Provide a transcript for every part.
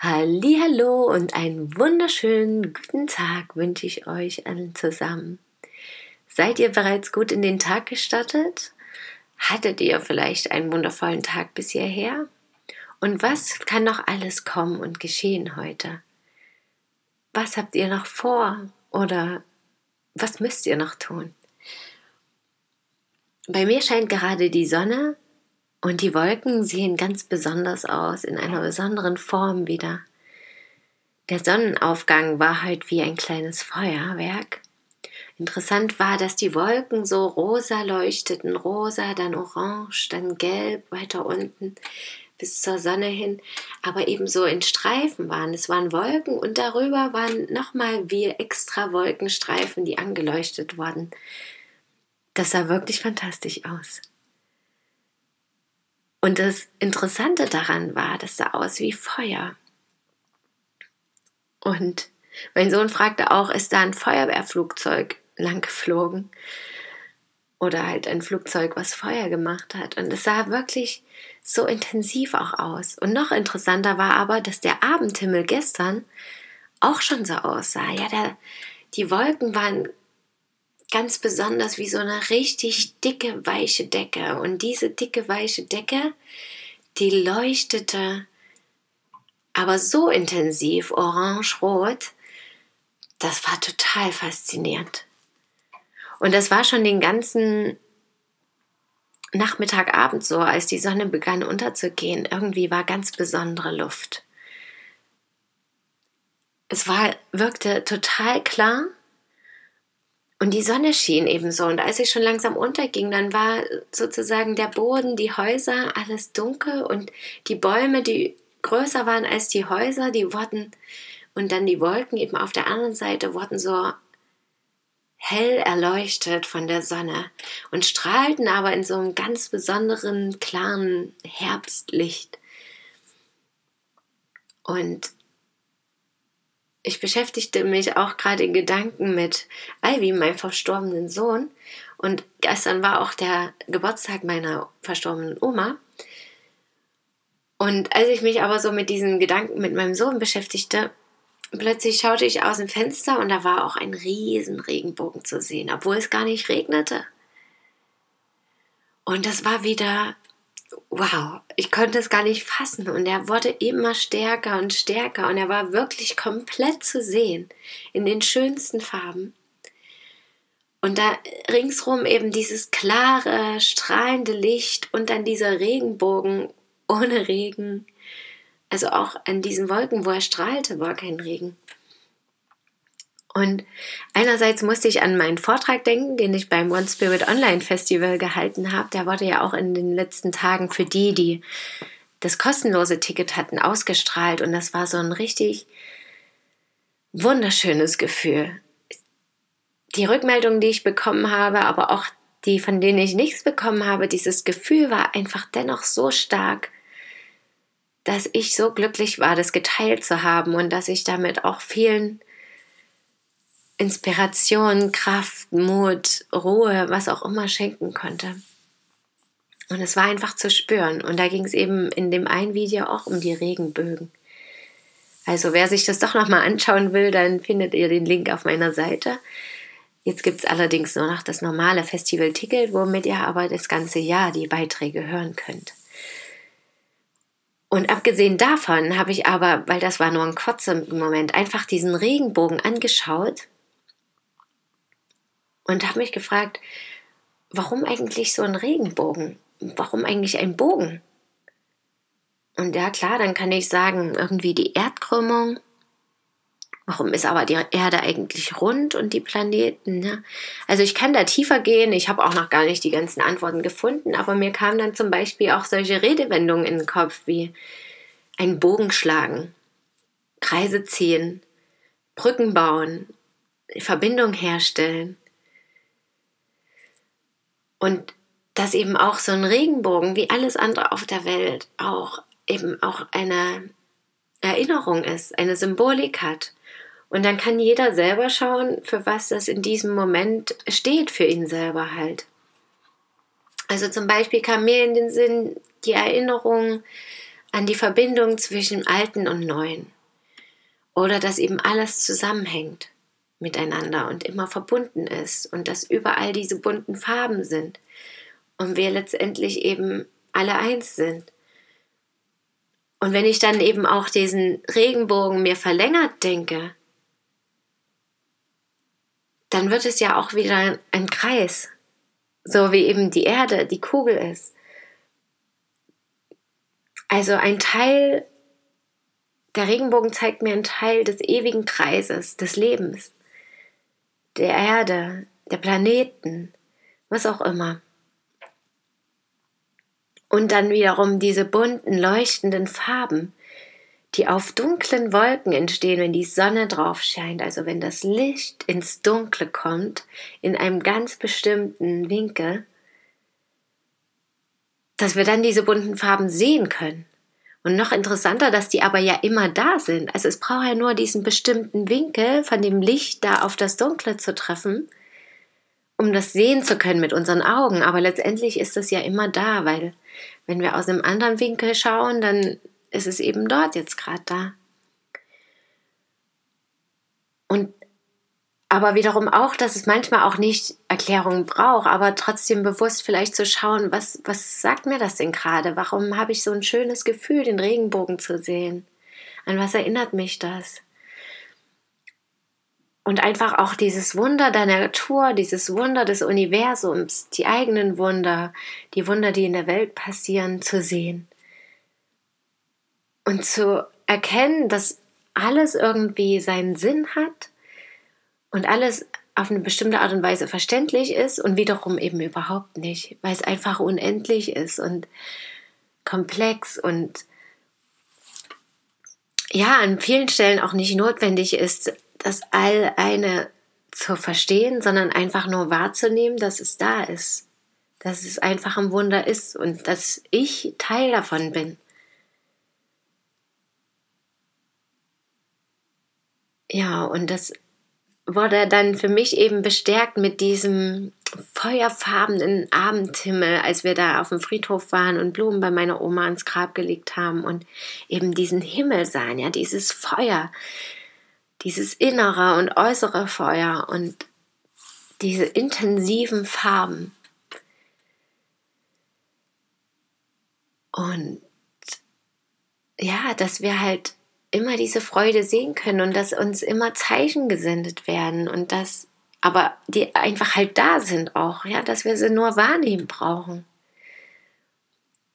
Hallo und einen wunderschönen guten Tag wünsche ich euch allen zusammen. Seid ihr bereits gut in den Tag gestartet? Hattet ihr vielleicht einen wundervollen Tag bis hierher? Und was kann noch alles kommen und geschehen heute? Was habt ihr noch vor oder was müsst ihr noch tun? Bei mir scheint gerade die Sonne und die Wolken sehen ganz besonders aus, in einer besonderen Form wieder. Der Sonnenaufgang war heute wie ein kleines Feuerwerk. Interessant war, dass die Wolken so rosa leuchteten, rosa, dann orange, dann gelb, weiter unten bis zur Sonne hin, aber eben so in Streifen waren. Es waren Wolken und darüber waren nochmal wie extra Wolkenstreifen, die angeleuchtet wurden. Das sah wirklich fantastisch aus. Und das Interessante daran war, das sah aus wie Feuer. Und mein Sohn fragte auch, ist da ein Feuerwehrflugzeug lang geflogen? Oder halt ein Flugzeug, was Feuer gemacht hat. Und es sah wirklich so intensiv auch aus. Und noch interessanter war aber, dass der Abendhimmel gestern auch schon so aussah. Ja, der, die Wolken waren ganz besonders wie so eine richtig dicke, weiche Decke. Und diese dicke, weiche Decke, die leuchtete aber so intensiv orange-rot, das war total faszinierend. Und das war schon den ganzen Nachmittagabend so, als die Sonne begann unterzugehen. Irgendwie war ganz besondere Luft. Es war, wirkte total klar und die Sonne schien ebenso. Und als ich schon langsam unterging, dann war sozusagen der Boden, die Häuser, alles dunkel und die Bäume, die größer waren als die Häuser, die wurden, und dann die Wolken eben auf der anderen Seite wurden so hell erleuchtet von der Sonne und strahlten aber in so einem ganz besonderen, klaren Herbstlicht. Und ich beschäftigte mich auch gerade in Gedanken mit Ivy, meinem verstorbenen Sohn. Und gestern war auch der Geburtstag meiner verstorbenen Oma. Und als ich mich aber so mit diesen Gedanken mit meinem Sohn beschäftigte, plötzlich schaute ich aus dem Fenster und da war auch ein riesen Regenbogen zu sehen, obwohl es gar nicht regnete. Und das war wieder wow, ich konnte es gar nicht fassen und er wurde immer stärker und stärker und er war wirklich komplett zu sehen in den schönsten Farben. Und da ringsrum eben dieses klare, strahlende Licht und dann dieser Regenbogen ohne Regen. Also auch an diesen Wolken, wo er strahlte, war kein Regen. Und einerseits musste ich an meinen Vortrag denken, den ich beim One Spirit Online Festival gehalten habe. Der wurde ja auch in den letzten Tagen für die, die das kostenlose Ticket hatten, ausgestrahlt. Und das war so ein richtig wunderschönes Gefühl. Die Rückmeldungen, die ich bekommen habe, aber auch die, von denen ich nichts bekommen habe, dieses Gefühl war einfach dennoch so stark, dass ich so glücklich war, das geteilt zu haben und dass ich damit auch vielen Inspiration, Kraft, Mut, Ruhe, was auch immer schenken konnte. Und es war einfach zu spüren. Und da ging es eben in dem einen Video auch um die Regenbögen. Also wer sich das doch nochmal anschauen will, dann findet ihr den Link auf meiner Seite. Jetzt gibt es allerdings nur noch das normale Festival-Ticket, womit ihr aber das ganze Jahr die Beiträge hören könnt. Und abgesehen davon habe ich aber, weil das war nur ein kurzer Moment, einfach diesen Regenbogen angeschaut und habe mich gefragt, warum eigentlich so ein Regenbogen? Warum eigentlich ein Bogen? Und ja, klar, dann kann ich sagen, irgendwie die Erdkrümmung. Warum ist aber die Erde eigentlich rund und die Planeten? Ne? Also ich kann da tiefer gehen. Ich habe auch noch gar nicht die ganzen Antworten gefunden, aber mir kamen dann zum Beispiel auch solche Redewendungen in den Kopf wie einen Bogen schlagen, Kreise ziehen, Brücken bauen, Verbindung herstellen. Und dass eben auch so ein Regenbogen, wie alles andere auf der Welt, auch eben auch eine Erinnerung ist, eine Symbolik hat. Und dann kann jeder selber schauen, für was das in diesem Moment steht, für ihn selber halt. Also zum Beispiel kam mir in den Sinn die Erinnerung an die Verbindung zwischen Alten und Neuen. Oder dass eben alles zusammenhängt miteinander und immer verbunden ist und dass überall diese bunten Farben sind und wir letztendlich eben alle eins sind. Und wenn ich dann eben auch diesen Regenbogen mir verlängert denke, dann wird es ja auch wieder ein Kreis, so wie eben die Erde, die Kugel ist. Also ein Teil, der Regenbogen zeigt mir einen Teil des ewigen Kreises, des Lebens, der Erde, der Planeten, was auch immer. Und dann wiederum diese bunten, leuchtenden Farben, die auf dunklen Wolken entstehen, wenn die Sonne drauf scheint, also wenn das Licht ins Dunkle kommt, in einem ganz bestimmten Winkel, dass wir dann diese bunten Farben sehen können. Und noch interessanter, dass die aber ja immer da sind. Also es braucht ja nur diesen bestimmten Winkel von dem Licht da auf das Dunkle zu treffen, um das sehen zu können mit unseren Augen. Aber letztendlich ist das ja immer da, weil wenn wir aus einem anderen Winkel schauen, dann ist es eben dort jetzt gerade da. Und aber wiederum auch, dass es manchmal auch nicht Erklärungen braucht, aber trotzdem bewusst vielleicht zu schauen, was, was sagt mir das denn gerade? Warum habe ich so ein schönes Gefühl, den Regenbogen zu sehen? An was erinnert mich das? Und einfach auch dieses Wunder der Natur, dieses Wunder des Universums, die eigenen Wunder, die Wunder, die in der Welt passieren, zu sehen und zu erkennen, dass alles irgendwie seinen Sinn hat und alles auf eine bestimmte Art und Weise verständlich ist und wiederum eben überhaupt nicht, weil es einfach unendlich ist und komplex und ja, an vielen Stellen auch nicht notwendig ist, das all eine zu verstehen, sondern einfach nur wahrzunehmen, dass es da ist, dass es einfach ein Wunder ist und dass ich Teil davon bin. Ja, und das wurde dann für mich eben bestärkt mit diesem feuerfarbenen Abendhimmel, als wir da auf dem Friedhof waren und Blumen bei meiner Oma ins Grab gelegt haben und eben diesen Himmel sahen, ja, dieses Feuer, dieses innere und äußere Feuer und diese intensiven Farben. Und ja, dass wir halt immer diese Freude sehen können und dass uns immer Zeichen gesendet werden und dass aber die einfach halt da sind auch, ja, dass wir sie nur wahrnehmen brauchen.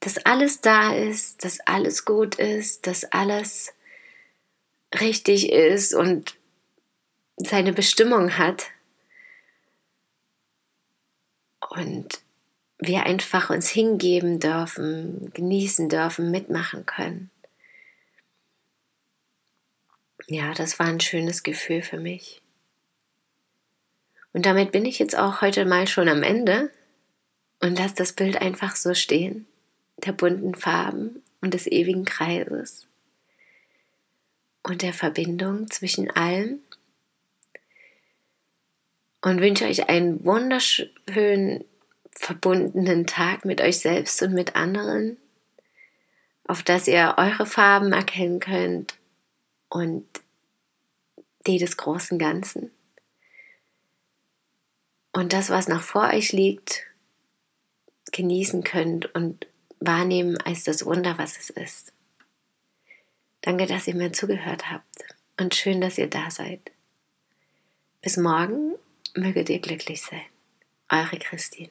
Dass alles da ist, dass alles gut ist, dass alles richtig ist und seine Bestimmung hat. Und wir einfach uns hingeben dürfen, genießen dürfen, mitmachen können ja, das war ein schönes Gefühl für mich. Und damit bin ich jetzt auch heute mal schon am Ende und lasse das Bild einfach so stehen, der bunten Farben und des ewigen Kreises und der Verbindung zwischen allem und wünsche euch einen wunderschönen verbundenen Tag mit euch selbst und mit anderen, auf dass ihr eure Farben erkennen könnt und die des großen Ganzen. Und das, was noch vor euch liegt, genießen könnt und wahrnehmen als das Wunder, was es ist. Danke, dass ihr mir zugehört habt und schön, dass ihr da seid. Bis morgen möget ihr glücklich sein. Eure Christine.